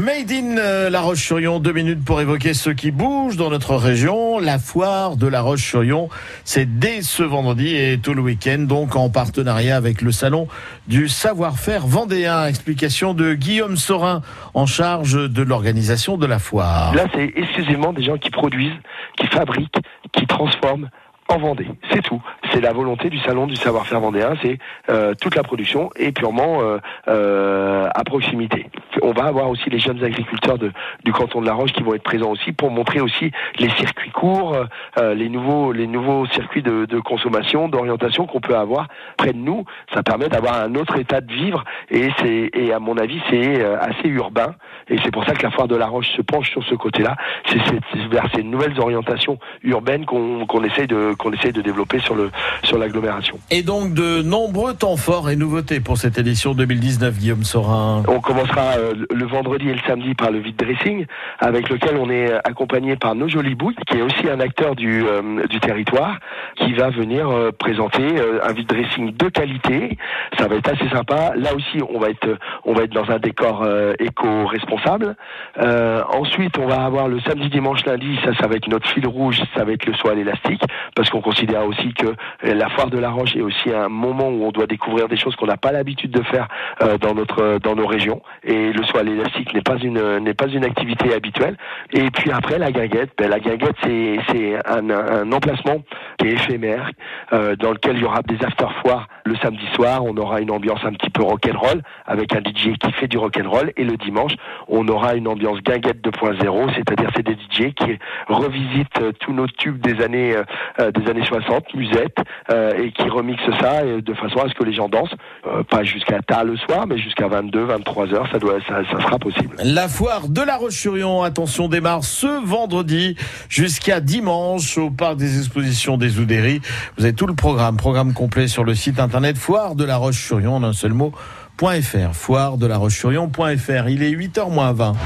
Made in euh, La Roche-sur-Yon, deux minutes pour évoquer ce qui bouge dans notre région. La foire de La Roche-sur-Yon, c'est dès ce vendredi et tout le week-end, donc en partenariat avec le salon du savoir-faire vendéen. Explication de Guillaume Sorin, en charge de l'organisation de la foire. Là, c'est exclusivement des gens qui produisent, qui fabriquent, qui transforment en Vendée. C'est tout. C'est la volonté du salon du savoir-faire vendéen. C'est euh, toute la production est purement euh, euh, à proximité. On va avoir aussi les jeunes agriculteurs de, du canton de la Roche qui vont être présents aussi pour montrer aussi les circuits courts, euh, les nouveaux les nouveaux circuits de, de consommation, d'orientation qu'on peut avoir près de nous. Ça permet d'avoir un autre état de vivre et c'est et à mon avis c'est euh, assez urbain et c'est pour ça que la foire de la Roche se penche sur ce côté-là. C'est vers ces nouvelles orientations urbaines qu'on qu'on essaye de qu'on essaye de développer sur le sur l'agglomération. Et donc de nombreux temps forts et nouveautés pour cette édition 2019, Guillaume Sorin. On commencera euh, le vendredi et le samedi par le vide dressing, avec lequel on est accompagné par nos jolies bouilles, qui est aussi un acteur du, euh, du territoire, va venir euh, présenter euh, un vide dressing de qualité. Ça va être assez sympa. Là aussi, on va être on va être dans un décor euh, éco-responsable. Ensuite, on va avoir le samedi, dimanche, lundi. Ça, ça va être notre fil rouge. Ça va être le soie à l'élastique, parce qu'on considère aussi que la foire de la Roche est aussi un moment où on doit découvrir des choses qu'on n'a pas l'habitude de faire dans notre dans nos régions. Et le soie à l'élastique n'est pas une n'est pas une activité habituelle. Et puis après la guinguette, ben, la guinguette c'est c'est un, un, emplacement qui est éphémère, euh, dans lequel il y aura des after foires le samedi soir. On aura une ambiance un petit peu rock'n'roll avec un DJ qui fait du rock'n'roll. Et le dimanche, on aura une ambiance guinguette 2.0, c'est-à-dire c'est des DJ qui revisitent euh, tous nos tubes des années euh, des années 60, musette, euh, et qui remixent ça de façon à ce que les gens dansent, pas jusqu'à tard le soir, mais jusqu'à 22, 23 heures, ça sera possible. La foire de la Roche-sur-Yon, attention, démarre ce vendredi jusqu'à dimanche au parc des expositions des Vous avez tout le programme, programme complet sur le site internet foire de la Roche-sur-Yon en un seul mot. .fr, foire de la Roche-sur-Yon.fr. Il est 8h moins 20.